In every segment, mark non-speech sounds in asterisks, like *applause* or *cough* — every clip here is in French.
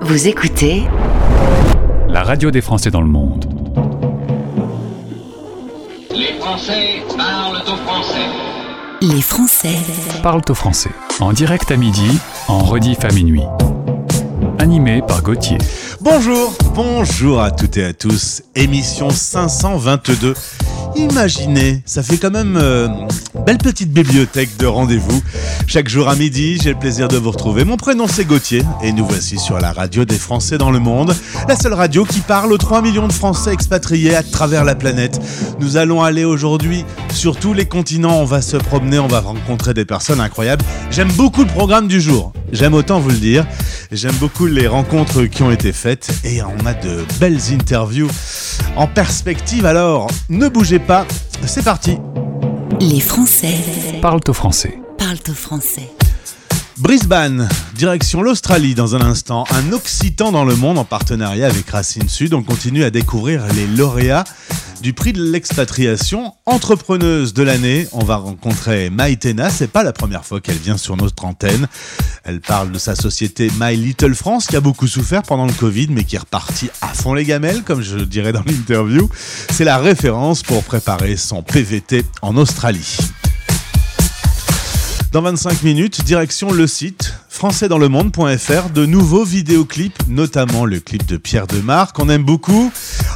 Vous écoutez La radio des Français dans le monde. Les Français parlent au français. Les Français Parle au français. En direct à midi, en rediff à minuit. Animé par Gauthier. Bonjour, bonjour à toutes et à tous. Émission 522. Imaginez, ça fait quand même euh, belle petite bibliothèque de rendez-vous. Chaque jour à midi, j'ai le plaisir de vous retrouver. Mon prénom c'est Gauthier et nous voici sur la radio des Français dans le monde, la seule radio qui parle aux 3 millions de Français expatriés à travers la planète. Nous allons aller aujourd'hui sur tous les continents, on va se promener, on va rencontrer des personnes incroyables. J'aime beaucoup le programme du jour, j'aime autant vous le dire. J'aime beaucoup les rencontres qui ont été faites et on a de belles interviews en perspective. Alors, ne bougez pas, c'est parti. Les Français Parle au français. parlent au français. Brisbane, direction l'Australie dans un instant. Un Occitan dans le monde en partenariat avec Racine Sud. On continue à découvrir les lauréats du prix de l'expatriation. Entrepreneuse de l'année, on va rencontrer Maïtena. C'est pas la première fois qu'elle vient sur notre antenne. Elle parle de sa société My Little France qui a beaucoup souffert pendant le Covid mais qui est repartie à fond les gamelles, comme je dirais dans l'interview. C'est la référence pour préparer son PVT en Australie. Dans 25 minutes, direction le site françaisdanslemonde.fr, de nouveaux vidéoclips, notamment le clip de Pierre Demar qu'on aime beaucoup,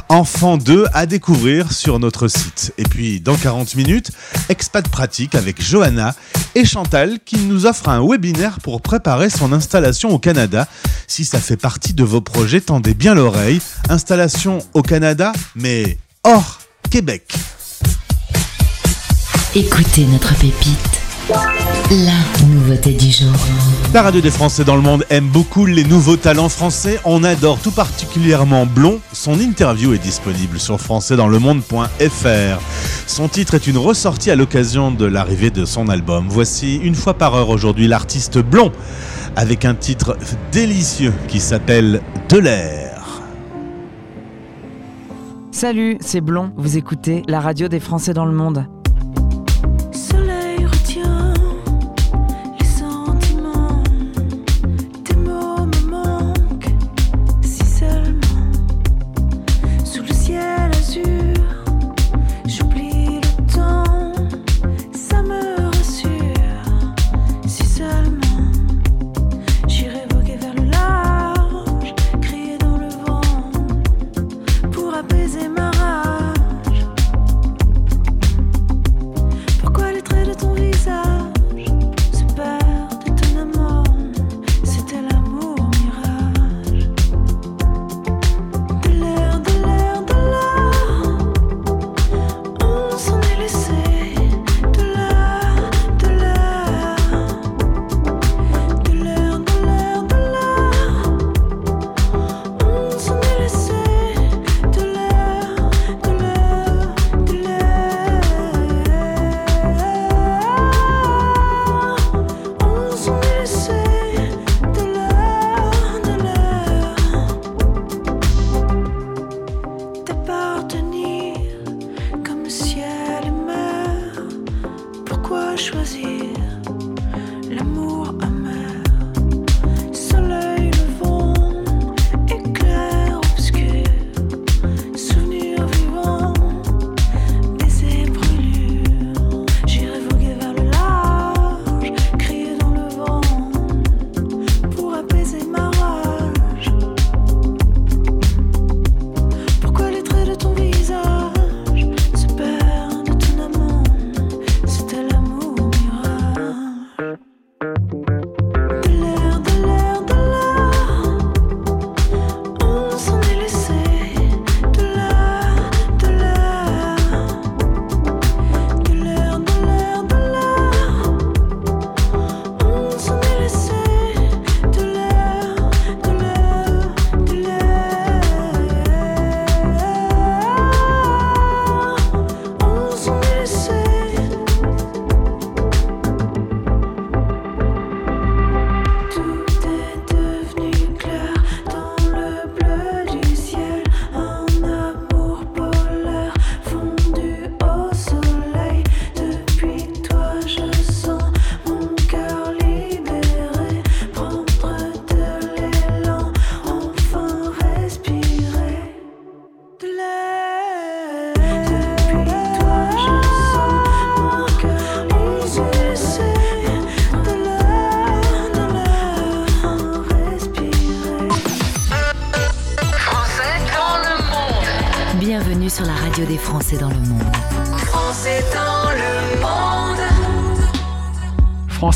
Enfant 2 à découvrir sur notre site. Et puis dans 40 minutes, Expat Pratique avec Johanna et Chantal qui nous offre un webinaire pour préparer son installation au Canada. Si ça fait partie de vos projets, tendez bien l'oreille. Installation au Canada, mais hors Québec. Écoutez notre pépite. La nouveauté du jour. La radio des Français dans le monde aime beaucoup les nouveaux talents français. On adore tout particulièrement Blond. Son interview est disponible sur françaisdanslemonde.fr. Son titre est une ressortie à l'occasion de l'arrivée de son album. Voici une fois par heure aujourd'hui l'artiste Blond avec un titre délicieux qui s'appelle De l'air. Salut, c'est Blond. Vous écoutez la radio des Français dans le monde.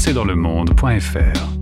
françaisdanslemonde.fr Call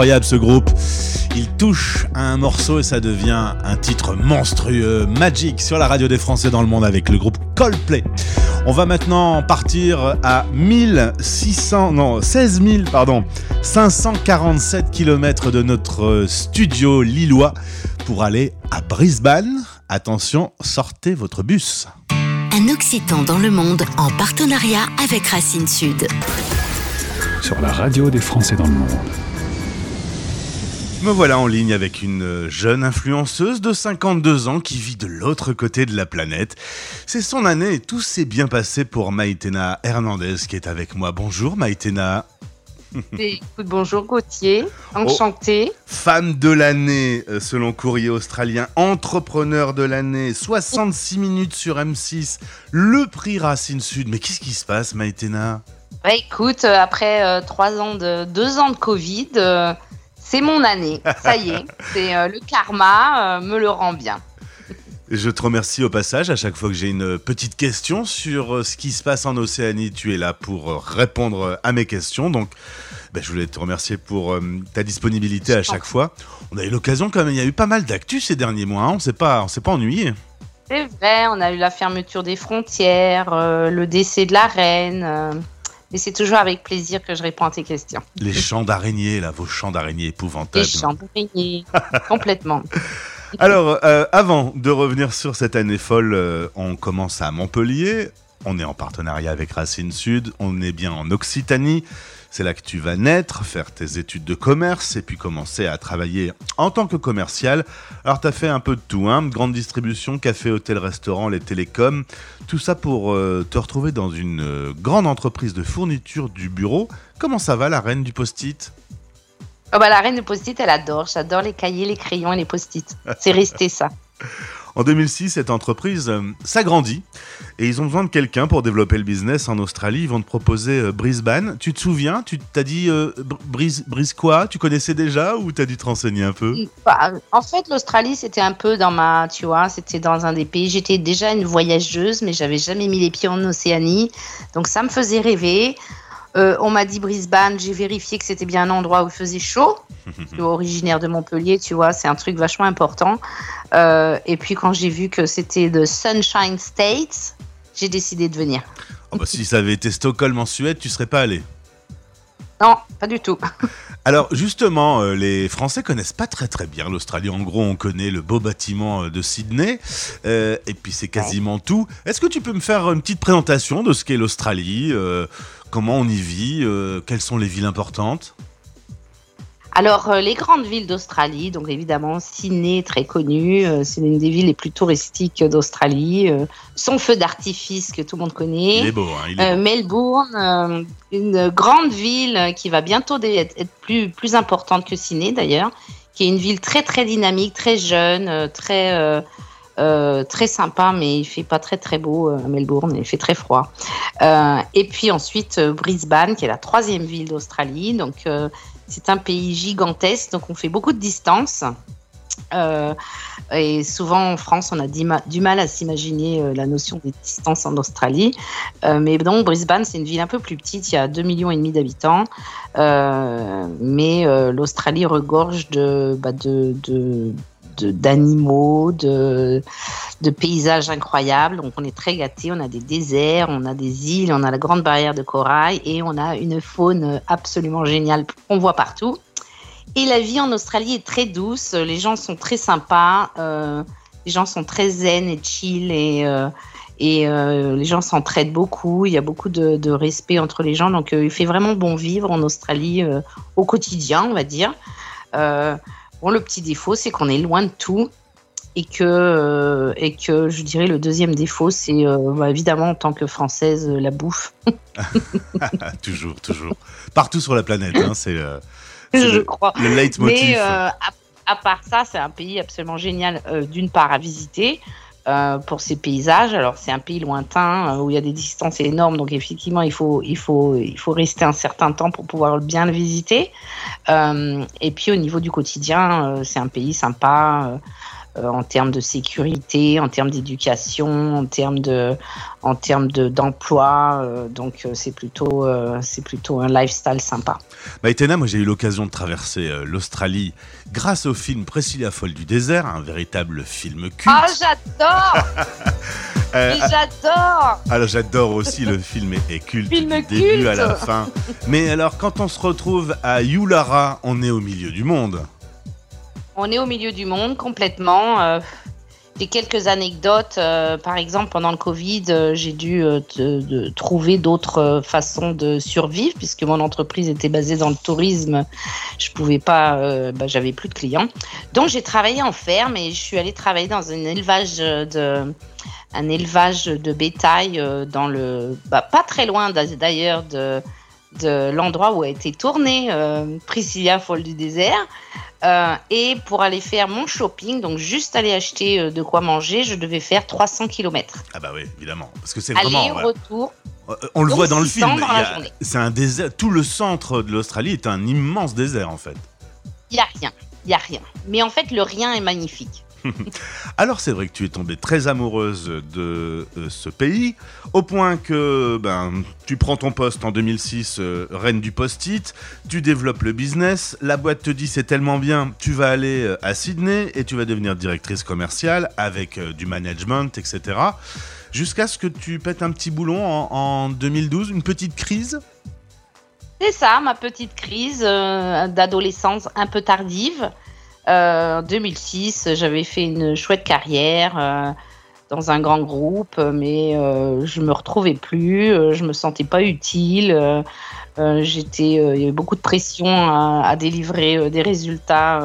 Incroyable ce groupe. Il touche à un morceau et ça devient un titre monstrueux, Magic sur la radio des Français dans le monde avec le groupe Coldplay. On va maintenant partir à 1600, non, 16 000, pardon, 547 km de notre studio lillois pour aller à Brisbane. Attention, sortez votre bus. Un Occitan dans le monde en partenariat avec Racine Sud. Sur la radio des Français dans le monde. Me voilà en ligne avec une jeune influenceuse de 52 ans qui vit de l'autre côté de la planète. C'est son année et tout s'est bien passé pour Maïtena Hernandez qui est avec moi. Bonjour Maïtena. Écoute, bonjour Gauthier, enchanté. Femme de l'année euh, selon Courrier Australien, entrepreneur de l'année, 66 minutes sur M6, le prix Racine Sud. Mais qu'est-ce qui se passe Maïtena? Bah, écoute, euh, après euh, trois ans de deux ans de Covid, euh, c'est mon année. Ça y est, *laughs* c'est euh, le karma euh, me le rend bien. Je te remercie au passage. À chaque fois que j'ai une petite question sur euh, ce qui se passe en Océanie, tu es là pour répondre à mes questions. Donc, ben, je voulais te remercier pour euh, ta disponibilité à chaque fois. On a eu l'occasion quand même. Il y a eu pas mal d'actu ces derniers mois. hein. On s'est pas, on s'est pas ennuyé. C'est vrai, on a eu la fermeture des frontières, euh, le décès de la reine. euh, mais c'est toujours avec plaisir que je réponds à tes questions. Les champs d'araignées, là, vos champs d'araignées Les épouvantables. chambriers, *laughs* complètement. Alors, euh, avant de revenir sur cette année folle, euh, on commence à Montpellier. On est en partenariat avec Racine Sud. On est bien en Occitanie. C'est là que tu vas naître, faire tes études de commerce et puis commencer à travailler en tant que commercial. Alors, tu as fait un peu de tout, hein grande distribution, café, hôtel, restaurant, les télécoms. Tout ça pour euh, te retrouver dans une euh, grande entreprise de fourniture du bureau. Comment ça va, la reine du post-it? Oh bah, la reine de post-it, elle adore. J'adore les cahiers, les crayons et les post-it. C'est resté ça. *laughs* En 2006, cette entreprise euh, s'agrandit et ils ont besoin de quelqu'un pour développer le business en Australie. Ils vont te proposer euh, Brisbane. Tu te souviens? Tu t'as dit euh, Br- Brise, Brise quoi Tu connaissais déjà ou t'as dû te renseigner un peu? Bah, en fait, l'Australie, c'était un peu dans ma, tu vois, c'était dans un des pays. J'étais déjà une voyageuse, mais j'avais jamais mis les pieds en Océanie, donc ça me faisait rêver. Euh, on m'a dit Brisbane, j'ai vérifié que c'était bien un endroit où il faisait chaud. *laughs* Je suis originaire de Montpellier, tu vois, c'est un truc vachement important. Euh, et puis quand j'ai vu que c'était de Sunshine States, j'ai décidé de venir. Oh bah, Si ça avait été Stockholm en Suède, tu serais pas allé. Non, pas du tout. *laughs* Alors justement, euh, les Français connaissent pas très très bien l'Australie. En gros, on connaît le beau bâtiment de Sydney, euh, et puis c'est quasiment tout. Est-ce que tu peux me faire une petite présentation de ce qu'est l'Australie euh, Comment on y vit euh, Quelles sont les villes importantes? Alors, euh, les grandes villes d'Australie, donc évidemment Sydney, très connue, euh, c'est l'une des villes les plus touristiques d'Australie. son feu d'artifice que tout le monde Il est connaît. beau, hein, il est beau. Melbourne, euh, une grande ville qui va bientôt être, plus, plus importante que Sydney d'ailleurs, qui est une ville très très dynamique, très jeune, très euh, très sympa, mais il fait pas très très beau euh, à Melbourne, il fait très froid. Euh, et puis ensuite Brisbane, qui est la troisième ville d'Australie, donc c'est un pays gigantesque, donc on fait beaucoup de distance. Et souvent en France, on a du ma- du mal à s'imaginer la notion des distances en Australie. Mais donc Brisbane, c'est une ville un peu plus petite, il y a 2,5 millions et demi d'habitants. Mais l'Australie regorge de, bah, d'animaux, de, paysages incroyables. Donc on est très gâtés, on a des déserts, on a des îles, on a la grande barrière de corail et on a une faune absolument géniale qu'on voit partout. Et la vie en Australie est très douce, les gens sont très sympas, euh, les gens sont très zen et chill et, euh, euh, les gens s'entraident beaucoup, il y a beaucoup de, respect entre les gens, donc il fait vraiment bon vivre en Australie au quotidien, on va dire. Bon, le petit défaut, c'est qu'on est loin de tout. Et que, euh, et que je dirais le deuxième défaut, c'est euh, bah, évidemment en tant que française, euh, la bouffe. *laughs* *laughs* toujours, toujours. Partout sur la planète, hein, c'est euh, je le, crois. le leitmotiv. Mais euh, à, à part ça, c'est un pays absolument génial, d'une part à visiter euh, pour ses paysages. Alors c'est un pays lointain euh, où il y a des distances énormes, donc effectivement il faut, il faut, il faut rester un certain temps pour pouvoir bien le visiter. Euh, et puis au niveau du quotidien, c'est un pays sympa. Euh, en termes de sécurité, en termes d'éducation, en termes de, en termes de d'emploi, euh, donc euh, c'est plutôt, euh, c'est plutôt un lifestyle sympa. Maïtena, moi j'ai eu l'occasion de traverser euh, l'Australie grâce au film Priscilla folle du désert, un véritable film culte. Ah, j'adore *laughs* Mais j'adore alors j'adore aussi le film est, est culte Film du début culte. à la fin. Mais alors quand on se retrouve à Yulara, on est au milieu du monde. On est au milieu du monde complètement. euh, quelques anecdotes. euh, par exemple, pendant le Covid, euh, j'ai dû euh, trouver d'autres façons de survivre puisque mon entreprise était basée dans le tourisme. Je pouvais pas, bah, j'avais plus de clients. Donc j'ai travaillé en ferme et je suis allée travailler dans un élevage de un élevage de bétail dans le bah, pas très loin d'a- d'ailleurs de l'endroit où a été tourné euh, Priscilla folle du désert. Euh, et pour aller faire mon shopping, donc juste aller acheter euh, de quoi manger, je devais faire 300 km. Ah bah oui, évidemment. Parce que c'est vraiment... Aller, ouais. retour. Euh, On le Donc, voit dans le 600 film. C'est un désert. Tout le centre de l'Australie est un immense désert en fait. Il n'y a rien. Il n'y a rien. Mais en fait, le rien est magnifique. *laughs* Alors c'est vrai que tu es tombée très amoureuse de euh, ce pays, au point que ben, tu prends ton poste en 2006, euh, reine du post-it, tu développes le business, la boîte te dit c'est tellement bien, tu vas aller euh, à Sydney et tu vas devenir directrice commerciale avec du management, etc. Jusqu'à ce que tu pètes un petit boulon en, en 2012, une petite crise? C'est ça, ma petite crise d'adolescence un peu tardive. Euh, en 2006, j'avais fait une chouette carrière euh, dans un grand groupe, mais euh, je me retrouvais plus, euh, je me sentais pas utile. euh, j'étais, il y avait beaucoup de pression à, délivrer des résultats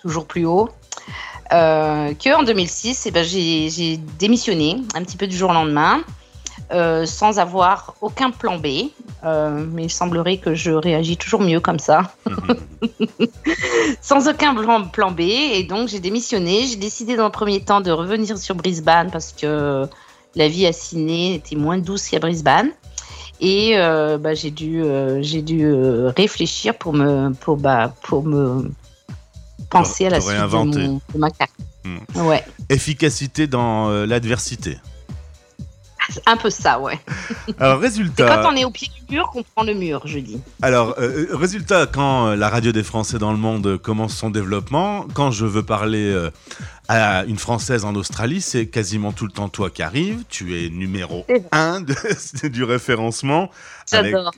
toujours plus hauts. Que en 2006, eh ben, j'ai démissionné un petit peu du jour au lendemain, euh, sans avoir aucun plan B. Euh, mais il semblerait que je réagis toujours mieux comme ça, *laughs* sans aucun plan, B. Et donc j'ai démissionné. J'ai décidé dans le premier temps de revenir sur Brisbane parce que la vie à Sydney était moins douce qu'à Brisbane. Et euh, bah, j'ai dû, j'ai dû réfléchir pour me, pour, bah, pour me penser à la te suite de, mon- de ma. Hmm. Ouais, Efficacité dans l'adversité. C'est un peu ça, ouais. Alors C'est résultat. quand on est au pied du mur qu'on prend le mur, je dis. Alors, euh, euh, résultat, quand euh, la radio des Français dans le monde commence son développement, quand je veux parler euh, à une Française en Australie, c'est quasiment tout le temps toi qui arrives. Tu es numéro C'est vrai. 1 de- *laughs* du référencement avec J'adore.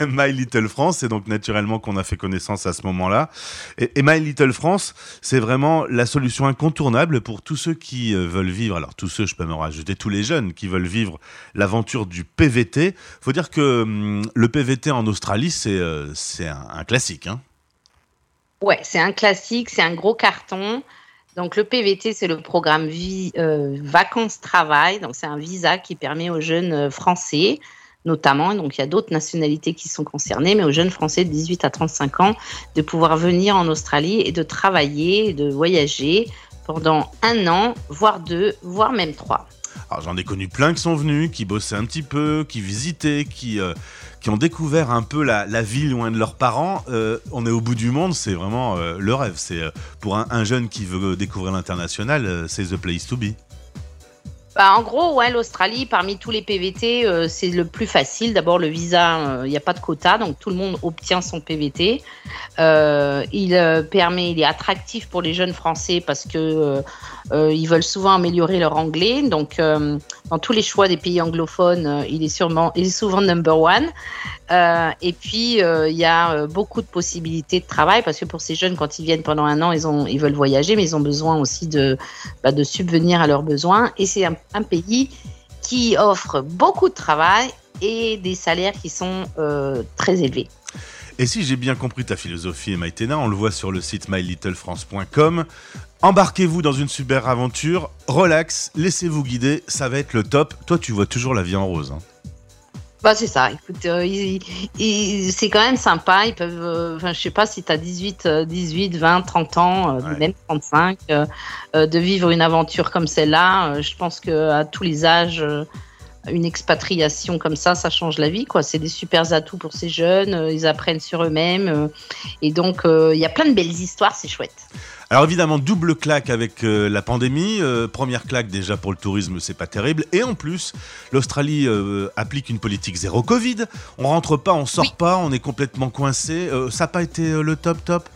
*laughs* My Little France. C'est donc naturellement qu'on a fait connaissance à ce moment-là. Et, et My Little France, c'est vraiment la solution incontournable pour tous ceux qui euh, veulent vivre. Alors, tous ceux, je peux me rajouter, tous les jeunes qui veulent vivre l'aventure du PVT. Faut dire que hum, le PVT en Australie, c'est euh, un classique. Hein. Ouais, c'est un classique, c'est un gros carton. Donc le PVT, c'est le programme euh, vacances-travail. Donc c'est un visa qui permet aux jeunes euh, français, notamment, donc il y a d'autres nationalités qui sont concernées, mais aux jeunes français de 18 à 35 ans, de pouvoir venir en Australie et de travailler, de voyager pendant un an, voire deux, voire même trois. Alors j'en ai connu plein qui sont venus, qui bossaient un petit peu, qui visitaient, qui, euh, qui ont découvert un peu la, la vie loin de leurs parents. Euh, on est au bout du monde, c'est vraiment euh, le rêve. C'est euh, pour un, un jeune qui veut découvrir l'international, c'est the place to be. Bah, en gros, ouais, l'Australie, parmi tous les PVT, c'est le plus facile. D'abord, le visa, il n'y a pas de quota, donc tout le monde obtient son PVT. Il permet, il est attractif pour les jeunes Français parce que ils veulent souvent améliorer leur anglais. Donc, euh, dans tous les choix des pays anglophones, euh, il est sûrement, il est souvent number one. Euh, et puis, euh, il y a euh, beaucoup de possibilités de travail parce que pour ces jeunes, quand ils viennent pendant un an, ils, ont, ils veulent voyager, mais ils ont besoin aussi de, bah, subvenir à leurs besoins. Et c'est un, pays qui offre beaucoup de travail et des salaires qui sont euh, très élevés. Et si j'ai bien compris ta philosophie, Maïtena, on le voit sur le site mylittlefrance.com. Embarquez-vous dans une super aventure, relax, laissez-vous guider, ça va être le top. Toi, tu vois toujours la vie en rose. hein. Bah, c'est ça. Écoute, euh, c'est quand même sympa. Ils peuvent, euh, enfin, je sais pas si tu as 18, euh, 18, 20, 30 ans, euh, Ouais. même 35, euh, euh, de vivre une aventure comme celle-là. je pense qu'à tous les âges, une expatriation comme ça, ça change la vie. quoi. C'est des super atouts pour ces jeunes. euh, ils apprennent sur eux-mêmes. euh, et donc, euh, il y a plein de belles histoires. C'est chouette. Alors évidemment, double claque avec euh, la pandémie. Euh, première claque déjà pour le tourisme, c'est pas terrible. Et en plus, l'Australie euh, applique une politique zéro Covid. On rentre pas, on sort Oui. pas, on est complètement coincé. Ça n'a pas été le top top?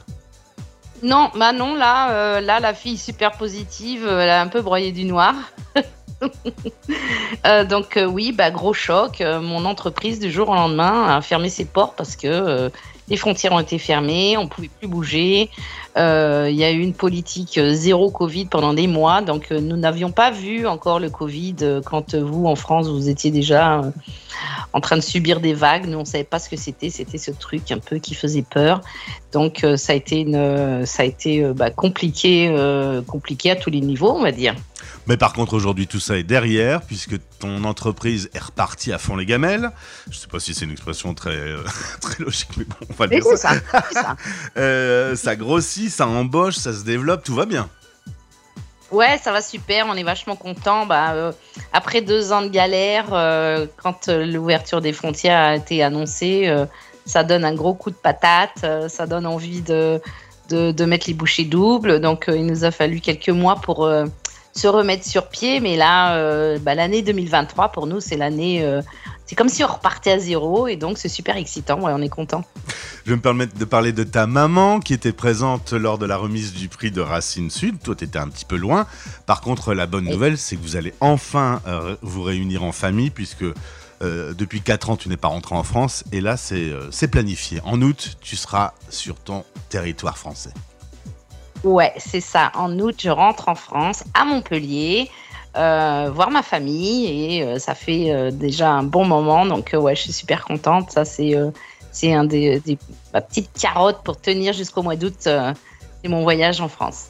Non, bah non, là, là, la fille super positive, elle a un peu broyé du noir. *laughs* *laughs* Euh, donc euh, oui, bah gros choc. Euh, mon entreprise du jour au lendemain a fermé ses portes parce que les frontières ont été fermées, on pouvait plus bouger. Il y a eu une politique zéro Covid pendant des mois, donc nous n'avions pas vu encore le Covid quand vous en France vous étiez déjà en train de subir des vagues. Nous on savait pas ce que c'était, c'était ce truc un peu qui faisait peur. Donc ça a été ça a été bah, compliqué, compliqué à tous les niveaux, on va dire. Mais par contre, aujourd'hui, tout ça est derrière, puisque ton entreprise est repartie à fond les gamelles. Je sais pas si c'est une expression très, euh, *laughs* très logique, mais bon, on va le dire ça. ça, ça. *laughs* Euh, ça grossit, ça embauche, ça se développe, tout va bien. Ouais, ça va super, on est vachement content. Bah, euh, après deux ans de galère, euh, quand euh, l'ouverture des frontières a été annoncée, ça donne un gros coup de patate, ça donne envie de, de, de mettre les bouchées doubles. Donc il nous a fallu quelques mois pour se remettre sur pied, mais là, euh, bah, l'année 2023 pour nous, c'est l'année. euh, c'est comme si on repartait à zéro et donc c'est super excitant. Ouais, on est content. Je vais me permettre de parler de ta maman qui était présente lors de la remise du prix de Racine Sud. Toi, tu étais un petit peu loin. Par contre, la bonne nouvelle, c'est que vous allez enfin euh, vous réunir en famille puisque euh, depuis 4 ans, tu n'es pas rentré en France. Et là, c'est euh, c'est planifié. En août, tu seras sur ton territoire français. Ouais, c'est ça. En août, je rentre en France, à Montpellier, euh, voir ma famille et euh, ça fait euh, déjà un bon moment. Donc, euh, ouais, je suis super contente. Ça, c'est euh, c'est un des, des ma petite pour tenir jusqu'au mois d'août. euh, c'est mon voyage en France.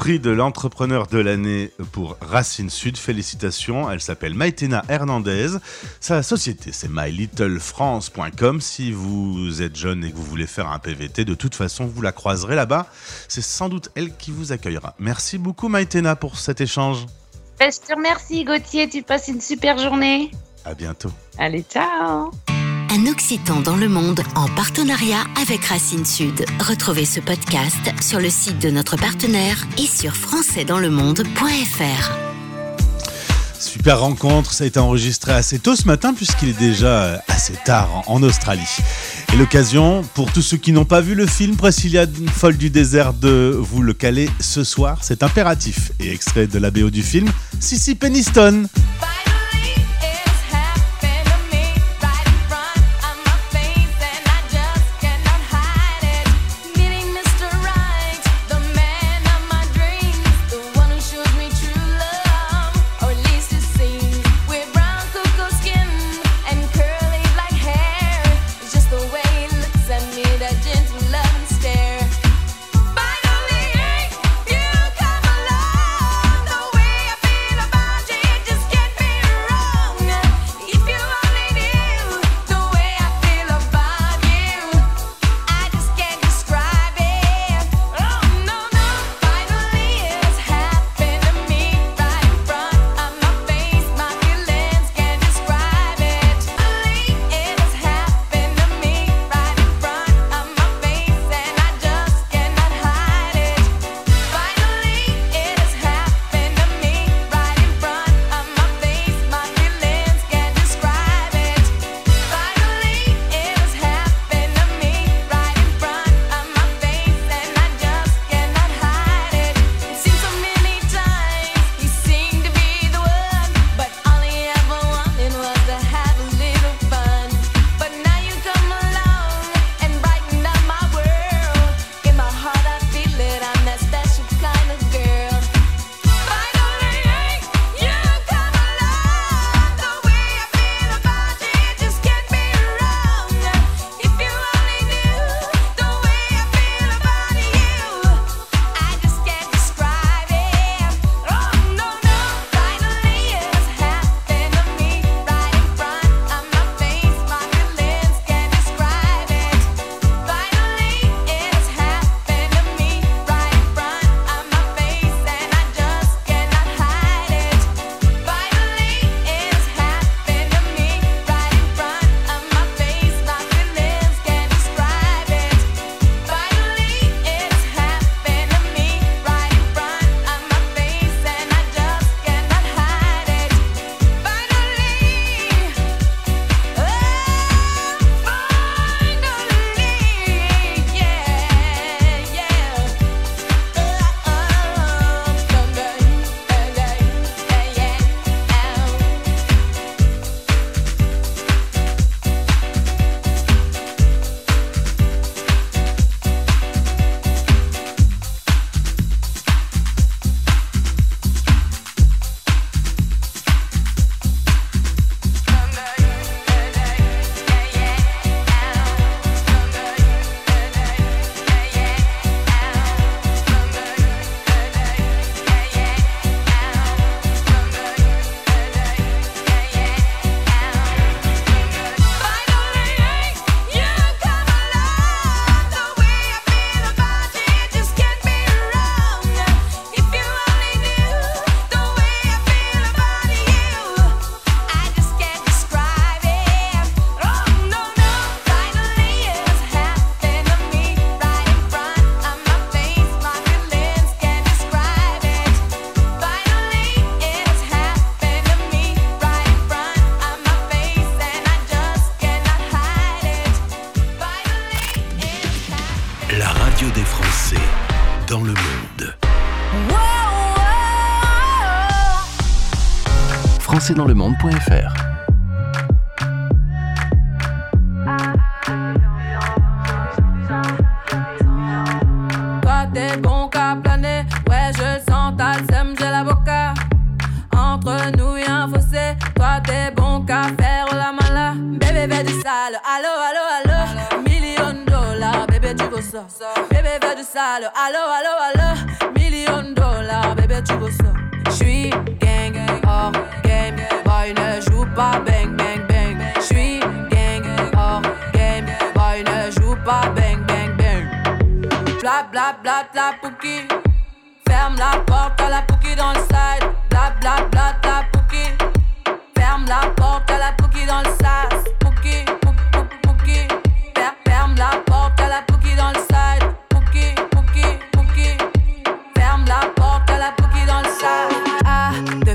Prix de l'entrepreneur de l'année pour Racine Sud. Félicitations. Elle s'appelle Maïtena Hernandez. Sa société, c'est mylittlefrance.com. Si vous êtes jeune et que vous voulez faire un PVT, de toute façon, vous la croiserez là-bas. C'est sans doute elle qui vous accueillera. Merci beaucoup, Maïtena, pour cet échange. Je te remercie, Gauthier. Tu passes une super journée. À bientôt. Allez, ciao. Un Occitan dans le monde en partenariat avec Racine Sud. Retrouvez ce podcast sur le site de notre partenaire et sur françaisdanslemonde.fr. Super rencontre, ça a été enregistré assez tôt ce matin puisqu'il est déjà euh, assez tard en, Australie. Et l'occasion, pour tous ceux qui n'ont pas vu le film Priscilla folle du désert, de vous le caler ce soir, c'est impératif. Et extrait de la BO du film, Sissy Peniston. françaisdanslemonde.fr. Toi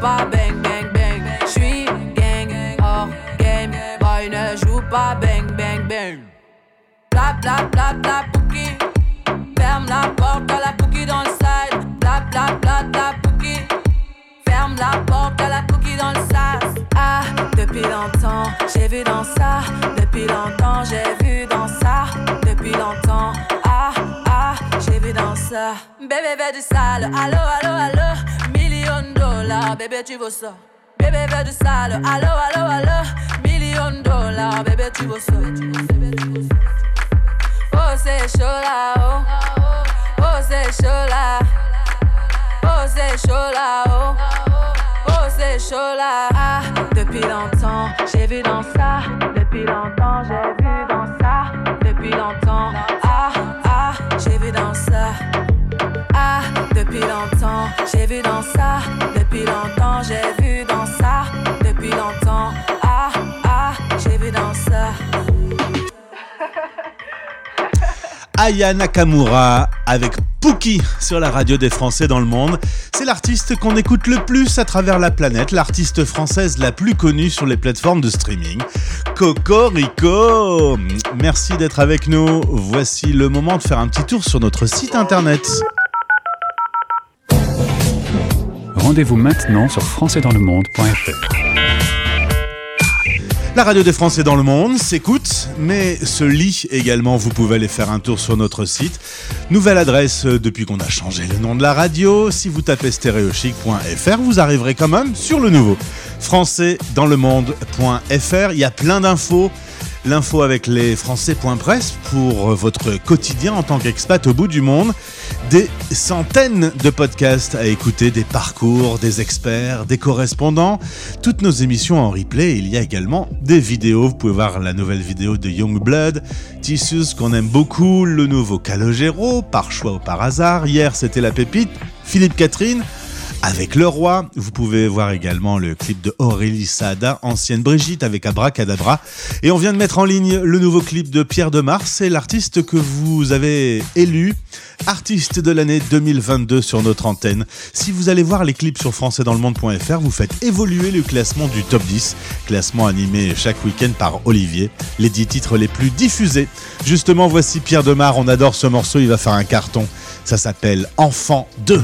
Pas bang bang bang. J'suis gang, hors game. Boy ne joue pas bang bang bang. Bla bla bla bla pouki. Ferme la porte à la pouki dans le side. Bla bla bla bla pouki. Ferme la porte à la pouki dans le sas. Ah, depuis longtemps, j'ai vu dans ça. Depuis longtemps, j'ai vu dans ça. Depuis longtemps, ah, ah, j'ai vu dans ça. Bébé veut du sale, allo, allo, allo. Million bébé, tu veux ça. Bébé veut du sale, allo, allo, allo. Million dollars, bébé, tu veux ça. Oh, c'est chaud là, oh. Oh, c'est chaud là. Oh, c'est chaud là, oh. Oh, c'est chaud là. Ah, depuis longtemps, j'ai vu dans ça. Depuis longtemps, j'ai vu dans ça. Depuis longtemps, ah, ah, j'ai vu dans ça. Ah, depuis longtemps, j'ai vu dans ça. Depuis longtemps, j'ai vu dans ça. Depuis longtemps, ah, ah, j'ai vu dans ça. *laughs* Aya Nakamura avec Pookie sur la radio des Français dans le monde. C'est l'artiste qu'on écoute le plus à travers la planète, l'artiste française la plus connue sur les plateformes de streaming. Cocorico Merci d'être avec nous. Voici le moment de faire un petit tour sur notre site internet. Rendez-vous maintenant sur françaisdanslemonde.fr. La radio des Français dans le monde s'écoute, mais se lit également. Vous pouvez aller faire un tour sur notre site. Nouvelle adresse euh, depuis qu'on a changé le nom de la radio. Si vous tapez stéréochic.fr, vous arriverez quand même sur le nouveau. Françaisdanslemonde.fr. Il y a plein d'infos. L'info avec les Français.press pour euh, votre quotidien en tant qu'expat au bout du monde. Des centaines de podcasts à écouter, des parcours, des experts, des correspondants. Toutes nos émissions en replay. Il y a également des vidéos. Vous pouvez voir la nouvelle vidéo de Youngblood, Tissus qu'on aime beaucoup, le nouveau Calogero, par choix ou par hasard. Hier, c'était la pépite. Philippe Catherine avec le roi. Vous pouvez voir également le clip de Aurélie Saada, ancienne Brigitte avec Abracadabra. Et on vient de mettre en ligne le nouveau clip de Pierre Demar. C'est l'artiste que vous avez élu artiste de l'année 2022 sur notre antenne. Si vous allez voir les clips sur françaisdanslemonde.fr, vous faites évoluer le classement du top 10, classement animé chaque week-end par Olivier, les 10 titres les plus diffusés. Justement, voici Pierre Demar, on adore ce morceau, il va faire un carton. Ça s'appelle Enfant 2.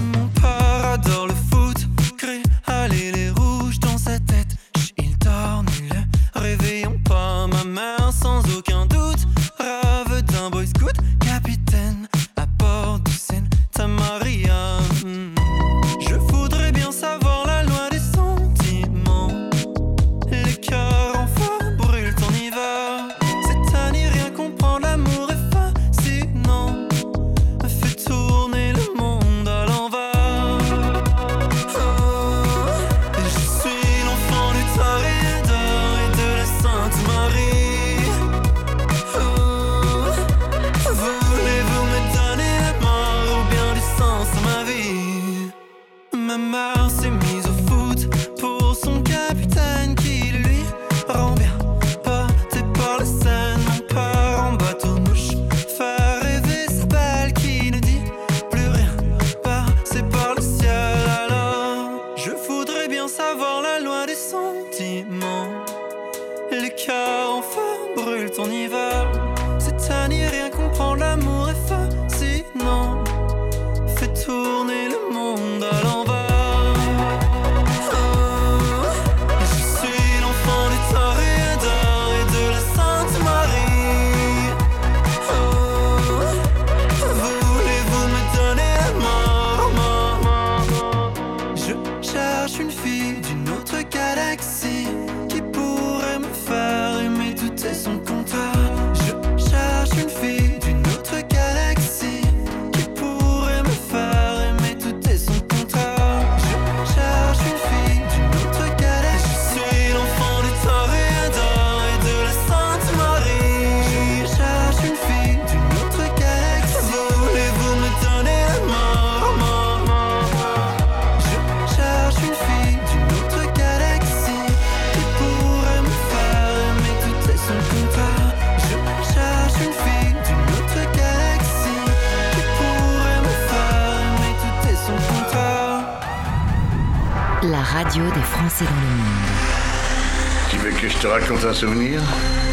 souvenir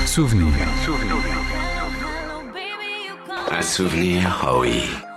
Souvenir. Souvenir. Un souvenir, oh oui.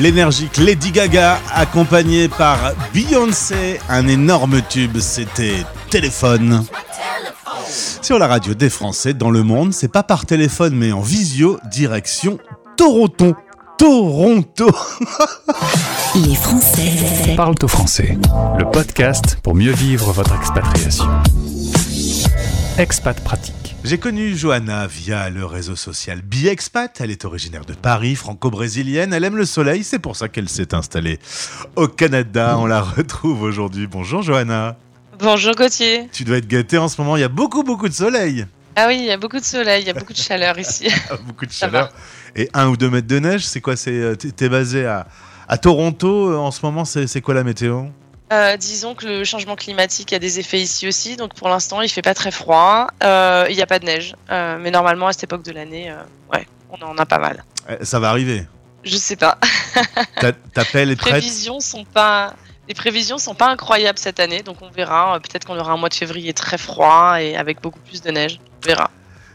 l'énergique Lady Gaga accompagnée par Beyoncé. Un énorme tube, c'était Téléphone. Sur la radio des Français dans le monde, c'est pas par téléphone mais en visio, direction Toronto. Toronto *laughs* Les Français parlent au français. Le podcast pour mieux vivre votre expatriation. Expat pratique. J'ai connu Johanna via le réseau social BiExpat. Elle est originaire de Paris, franco-brésilienne. Elle aime le soleil, c'est pour ça qu'elle s'est installée au Canada. On la retrouve aujourd'hui. Bonjour Johanna. Bonjour Gauthier. Tu dois être gâtée en ce moment, il y a beaucoup beaucoup de soleil. Ah oui, il y a beaucoup de soleil, il y a beaucoup de chaleur ici. *laughs* beaucoup de chaleur. Et un ou deux mètres de neige, c'est quoi? Euh, T'es basé à, à Toronto euh, en ce moment, c'est quoi la météo? Euh, disons que le changement climatique a des effets ici aussi, donc pour l'instant il fait pas très froid, Euh, il n'y a pas de neige, Euh, mais normalement à cette époque de l'année, euh, ouais, on en a pas mal. Eh, Ça va arriver. Je sais pas. *laughs* Ta- Les prévisions sont pas, les prévisions sont pas incroyables cette année, donc on verra. Peut-être qu'on aura un mois de février très froid et avec beaucoup plus de neige. On verra.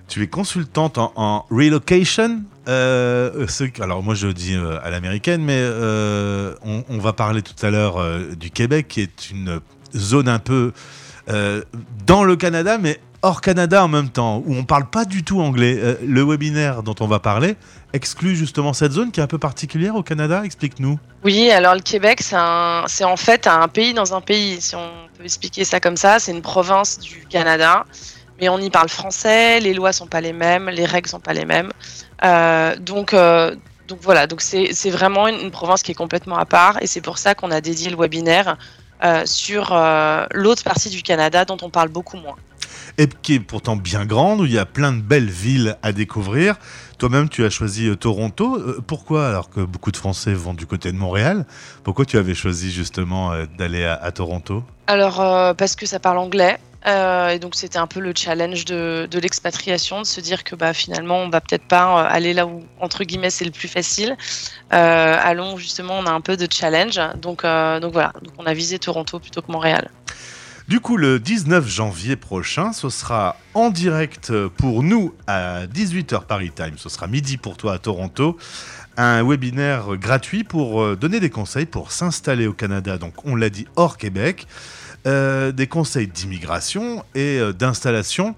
Tu es consultante en, relocation. Euh, ce- alors moi je dis euh, à l'américaine, mais euh, on, va parler tout à l'heure euh, du Québec, qui est une zone un peu euh, dans le Canada, mais hors Canada en même temps, où on parle pas du tout anglais. Euh, le webinaire dont on va parler exclut justement cette zone qui est un peu particulière au Canada. Explique-nous. Oui, alors le Québec, c'est en fait un pays dans un pays, si on peut expliquer ça comme ça. C'est une province du Canada, mais on y parle français, les lois sont pas les mêmes, les règles sont pas les mêmes. Euh, donc, euh, donc voilà, donc c'est vraiment une, une province qui est complètement à part, et c'est pour ça qu'on a dédié le webinaire euh, sur l'autre partie du Canada dont on parle beaucoup moins. et qui est pourtant bien grande, où il y a plein de belles villes à découvrir. Toi-même, tu as choisi Toronto. Pourquoi, alors que beaucoup de Français vont du côté de Montréal, pourquoi tu avais choisi justement d'aller à, à Toronto? Alors, parce que ça parle anglais. Euh, et donc, c'était un peu le challenge de, l'expatriation, de se dire que bah, finalement, on va peut-être pas euh, aller là où, entre guillemets, c'est le plus facile. Euh, allons, justement, on a un peu de challenge. Donc, voilà, donc, on a visé Toronto plutôt que Montréal. Du coup, le 19 janvier prochain, ce sera en direct pour nous à 18h Paris Time. Ce sera midi pour toi à Toronto. Un webinaire gratuit pour donner des conseils pour s'installer au Canada. Donc, on l'a dit, hors Québec. Euh, des conseils d'immigration et euh, d'installation.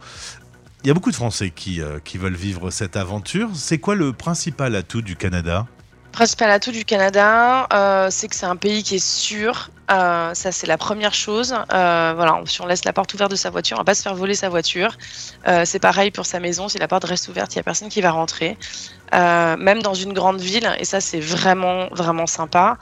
Il y a beaucoup de Français qui, euh, qui veulent vivre cette aventure. C'est quoi le principal atout du Canada? Principal atout du Canada, c'est que c'est un pays qui est sûr. Ça, c'est la première chose. Voilà, si on laisse la porte ouverte de sa voiture, on va pas se faire voler sa voiture. C'est pareil pour sa maison. Si la porte reste ouverte, il y a personne qui va rentrer. Même dans une grande ville, et ça, c'est vraiment, vraiment sympa.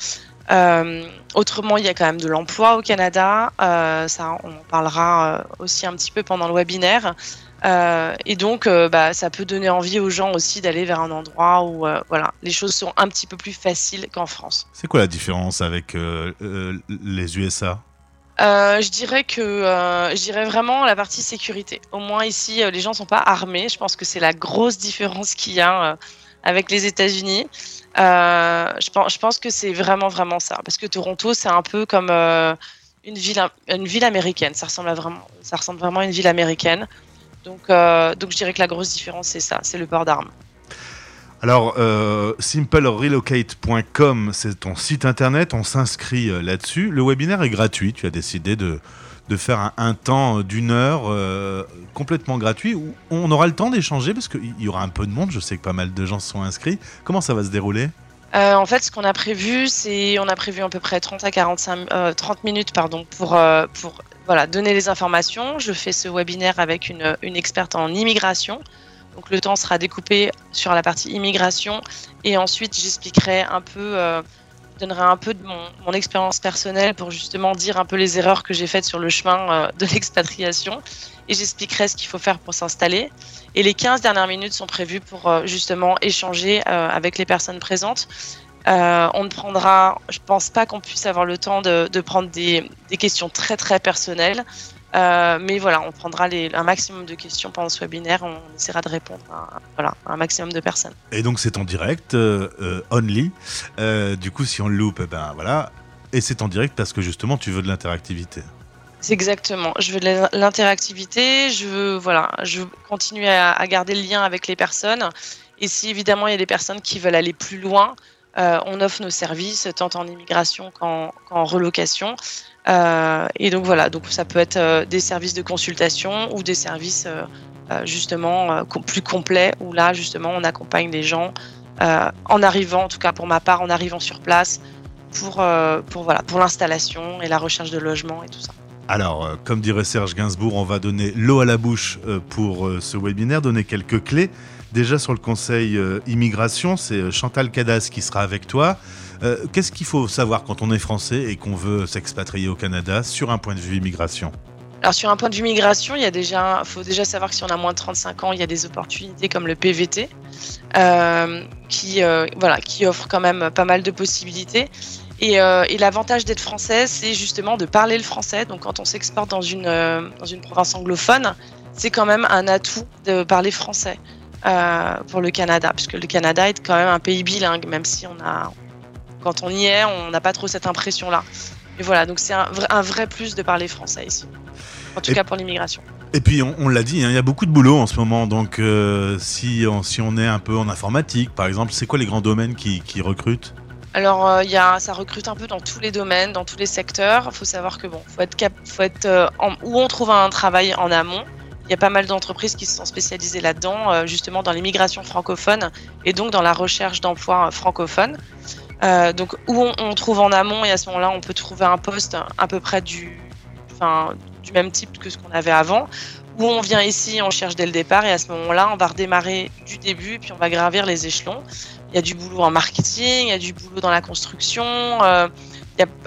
Euh, autrement, il y a quand même de l'emploi au Canada. Euh, ça, on en parlera euh, aussi un petit peu pendant le webinaire. Euh, et donc, bah, ça peut donner envie aux gens aussi d'aller vers un endroit où voilà, les choses sont un petit peu plus faciles qu'en France. C'est quoi la différence avec les USA Euh, je dirais que euh, je dirais vraiment la partie sécurité. Au moins ici, euh, les gens sont pas armés. Je pense que c'est la grosse différence qu'il y a avec les États-Unis. Euh, je pense, que c'est vraiment vraiment ça, parce que Toronto, c'est un peu comme euh, une ville une ville américaine. Ça ressemble vraiment, ça ressemble vraiment à une ville américaine. Donc euh, donc je dirais que la grosse différence c'est ça, c'est le port d'armes. Alors, simplerelocate.com, c'est ton site internet, on s'inscrit là-dessus. Le webinaire est gratuit, tu as décidé de, de faire un, temps d'une heure euh, complètement gratuit où on aura le temps d'échanger parce qu'il y aura un peu de monde, je sais que pas mal de gens sont inscrits. Comment ça va se dérouler? Euh, en fait, ce qu'on a prévu, c'est on a prévu à peu près 30 à 45 euh, 30 minutes pardon pour euh, pour voilà, donner les informations. Je fais ce webinaire avec une, une experte en immigration. Donc le temps sera découpé sur la partie immigration et ensuite j'expliquerai un peu euh, donnerai un peu de mon, expérience personnelle pour justement dire un peu les erreurs que j'ai faites sur le chemin euh, *laughs* de l'expatriation et j'expliquerai ce qu'il faut faire pour s'installer. Et les 15 dernières minutes sont prévues pour euh, justement échanger euh, avec les personnes présentes. On ne prendra, je pense pas qu'on puisse avoir le temps de, de prendre des, des questions très très personnelles. Euh, mais voilà, on prendra les, un maximum de questions pendant ce webinaire. On essaiera de répondre à, voilà, à un maximum de personnes. Et donc c'est en direct, euh, euh, only. Euh, du coup, si on le loupe, eh ben voilà. Et c'est en direct parce que justement, tu veux de l'interactivité. C'est exactement. Je veux de l'in- l'interactivité. Je veux, voilà, je veux continuer à, à garder le lien avec les personnes. Et si évidemment il y a des personnes qui veulent aller plus loin, on offre nos services tant en immigration qu'en qu'en relocation. Euh, et donc voilà, donc ça peut être euh, des services de consultation ou des services euh, justement plus complets où là justement on accompagne les gens en arrivant, en tout cas pour ma part, en arrivant sur place pour, pour, voilà, pour l'installation et la recherche de logement et tout ça. Alors, comme dirait Serge Gainsbourg, on va donner l'eau à la bouche pour ce webinaire, donner quelques clés. Déjà sur le conseil immigration, c'est Chantal Cadas qui sera avec toi. Euh, Qu'est-ce qu'il faut savoir quand on est français et qu'on veut s'expatrier au Canada sur un point de vue immigration? Alors sur un point de vue migration, il y a déjà, faut déjà savoir que si on a moins de 35 ans, il y a des opportunités comme le PVT, euh, qui euh, voilà, qui offre quand même pas mal de possibilités. Et, l'avantage d'être français, c'est justement de parler le français. Donc quand on s'exporte dans une dans une province anglophone, c'est quand même un atout de parler français pour le Canada, puisque le Canada est quand même un pays bilingue, même si on a quand on y est, on n'a pas trop cette impression-là. Et voilà, donc c'est un, vrai- un vrai plus de parler français ici. En tout Et- cas pour l'immigration. Et puis, on, on l'a dit, hein, il y a beaucoup de boulot en ce moment. Donc, euh, si, on, si on est un peu en informatique, par exemple, c'est quoi les grands domaines qui, qui recrutent? Alors, euh, y a, ça recrute un peu dans tous les domaines, dans tous les secteurs. Il faut savoir que bon, faut être, cap, faut être euh, en- où on trouve un travail en amont. Il y a pas mal d'entreprises qui se sont spécialisées là-dedans, euh, justement dans l'immigration francophone et donc dans la recherche d'emplois francophones. Euh, donc, où on, trouve en amont et à ce moment-là, on peut trouver un poste à peu près du, même type que ce qu'on avait avant. Où on vient ici, on cherche dès le départ et à ce moment-là, on va redémarrer du début puis on va gravir les échelons. Il y a du boulot en marketing, il y a du boulot dans la construction. euh,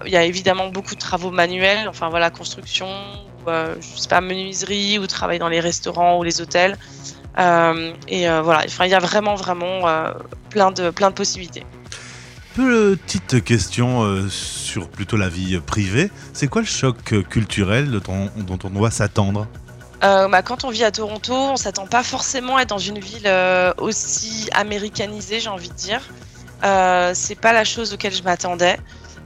il, y a, évidemment beaucoup de travaux manuels, enfin voilà, construction, ou, euh, je sais pas, menuiserie, ou travail dans les restaurants ou les hôtels. Euh, et voilà, enfin, il y a vraiment, vraiment plein, de, plein de possibilités. Petite question euh, sur plutôt la vie privée. C'est quoi le choc euh, culturel dont on, dont on doit s'attendre? Euh, bah, quand on vit à Toronto, on s'attend pas forcément à être dans une ville euh, aussi américanisée, j'ai envie de dire. Euh, c'est pas la chose auquel je m'attendais.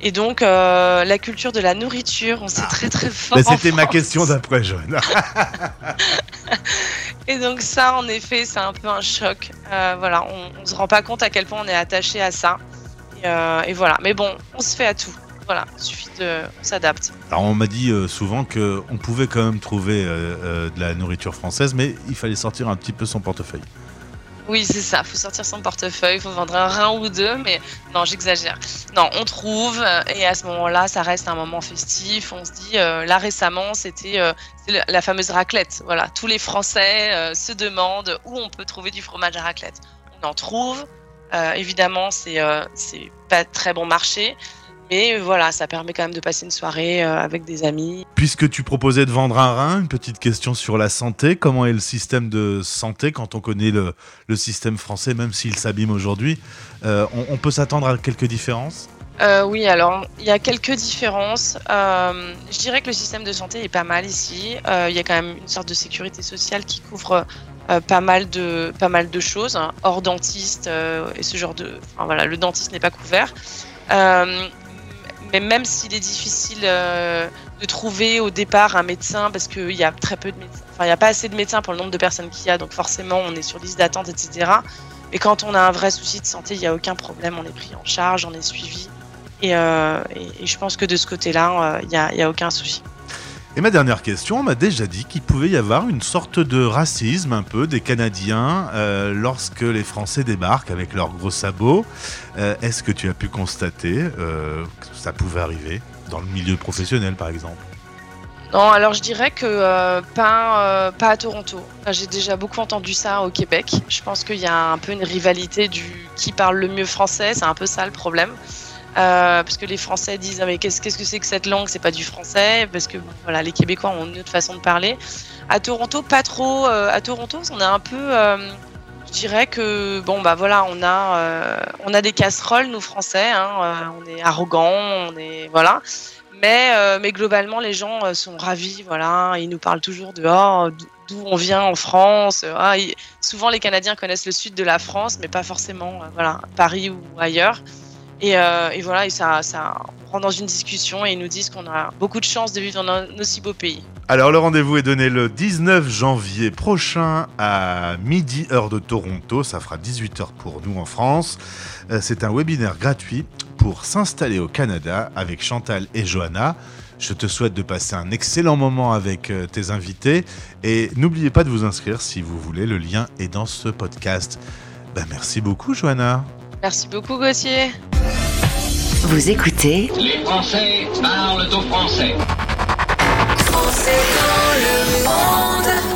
Et donc, euh, la culture de la nourriture, on sait très très fort. Mais C'était ma question d'après, Joanna. *laughs* *laughs* Et donc ça, en effet, c'est un peu un choc. Euh, voilà, on, on se rend pas compte à quel point on est attaché à ça. Et, euh, et voilà. Mais bon, on se fait à tout. Voilà, il suffit de, on s'adapte. Alors, on m'a dit euh, souvent qu'on pouvait quand même trouver euh, de la nourriture française, mais il fallait sortir un petit peu son portefeuille. Oui, c'est ça. Faut sortir son portefeuille, faut vendre un rein ou deux, mais non, j'exagère. Non, on trouve, et à ce moment-là, ça reste un moment festif. On se dit, euh, là récemment, c'était euh, la fameuse raclette. Voilà, tous les Français euh, se demandent où on peut trouver du fromage à raclette. On en trouve. Euh, évidemment, c'est euh, c'est pas très bon marché, mais voilà, ça permet quand même de passer une soirée euh, avec des amis. Puisque tu proposais de vendre un rein, une petite question sur la santé. Comment est le système de santé quand on connaît le, le système français, même s'il s'abîme aujourd'hui? Euh, on, on peut s'attendre à quelques différences? Euh, oui, alors il y a quelques différences. Euh, je dirais que le système de santé est pas mal ici. Il y a quand même une sorte de sécurité sociale qui couvre pas mal de pas mal de choses, hein, hors dentiste euh, et ce genre de. Enfin voilà, le dentiste n'est pas couvert. Euh, mais même s'il est difficile euh, de trouver au départ un médecin parce qu'il y a très peu de médecins, enfin il n'y a pas assez de médecins pour le nombre de personnes qu'il y a, donc forcément on est sur liste d'attente, etc. Mais quand on a un vrai souci de santé, il n'y a aucun problème, on est pris en charge, on est suivi. Et, euh, et- je pense que de ce côté-là, euh, il n'y y a aucun souci. Et ma dernière question, on m'a déjà dit qu'il pouvait y avoir une sorte de racisme un peu des Canadiens euh, lorsque les Français débarquent avec leurs gros sabots. Euh, Est-ce que tu as pu constater euh, que ça pouvait arriver dans le milieu professionnel par exemple? Non, alors je dirais que pas, pas à Toronto. J'ai déjà beaucoup entendu ça au Québec. Je pense qu'il y a un peu une rivalité du qui parle le mieux français. C'est un peu ça le problème. Euh, parce que les Français disent ah, mais qu'est-ce qu'est-ce que c'est que cette langue? C'est pas du français. Parce que voilà, les Québécois ont une autre façon de parler. À Toronto, pas trop. Euh, à Toronto, on a un peu. euh, je dirais que bon bah voilà, on a on a des casseroles nous Français. Hein, on est arrogants, on est voilà. Mais, mais globalement, les gens sont ravis. Voilà, ils nous parlent toujours de oh, d'où on vient en France. Ah, souvent, les Canadiens connaissent le sud de la France, mais pas forcément voilà Paris ou ailleurs. Et, euh, et voilà, et ça, ça on rentre dans une discussion et ils nous disent qu'on a beaucoup de chance de vivre dans un aussi beau pays. Alors le rendez-vous est donné le 19 janvier prochain à midi heure de Toronto, ça fera 18h pour nous en France. Euh, C'est un webinaire gratuit pour s'installer au Canada avec Chantal et Johanna. Je te souhaite de passer un excellent moment avec euh, tes invités et n'oubliez pas de vous inscrire si vous voulez, le lien est dans ce podcast. Ben, merci beaucoup Johanna. Merci beaucoup, Gauthier. Vous écoutez Les Français parlent aux Français. Français dans le monde.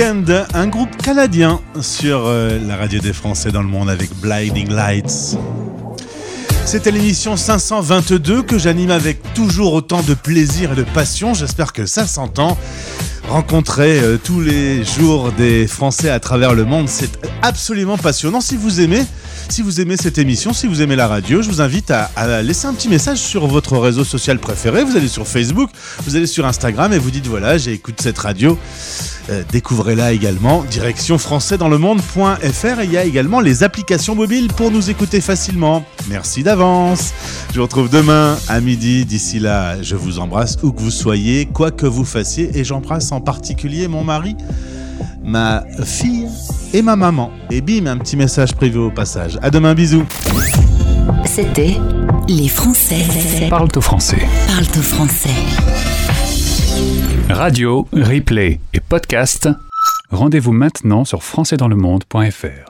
Un groupe canadien sur euh, la radio des Français dans le monde avec Blinding Lights. C'était l'émission 522 que j'anime avec toujours autant de plaisir et de passion. J'espère que ça s'entend. Rencontrer euh, tous les jours des Français à travers le monde, c'est absolument passionnant. Si vous aimez, si vous aimez cette émission, si vous aimez la radio, je vous invite à, laisser un petit message sur votre réseau social préféré. Vous allez sur Facebook, vous allez sur Instagram et vous dites voilà, j'ai écouté cette radio. Euh, Découvrez-la également. Direction françaisdanslemonde.fr et il y a également les applications mobiles pour nous écouter facilement. Merci d'avance. Je vous retrouve demain à midi. D'ici là, je vous embrasse où que vous soyez, quoi que vous fassiez et j'embrasse en particulier mon mari, ma fille et ma maman. Et bim, un petit message privé au passage. À demain, bisous. C'était Les Français Parle au français. parlent au français. Radio, replay et podcast. Rendez-vous maintenant sur françaisdanslemonde.fr.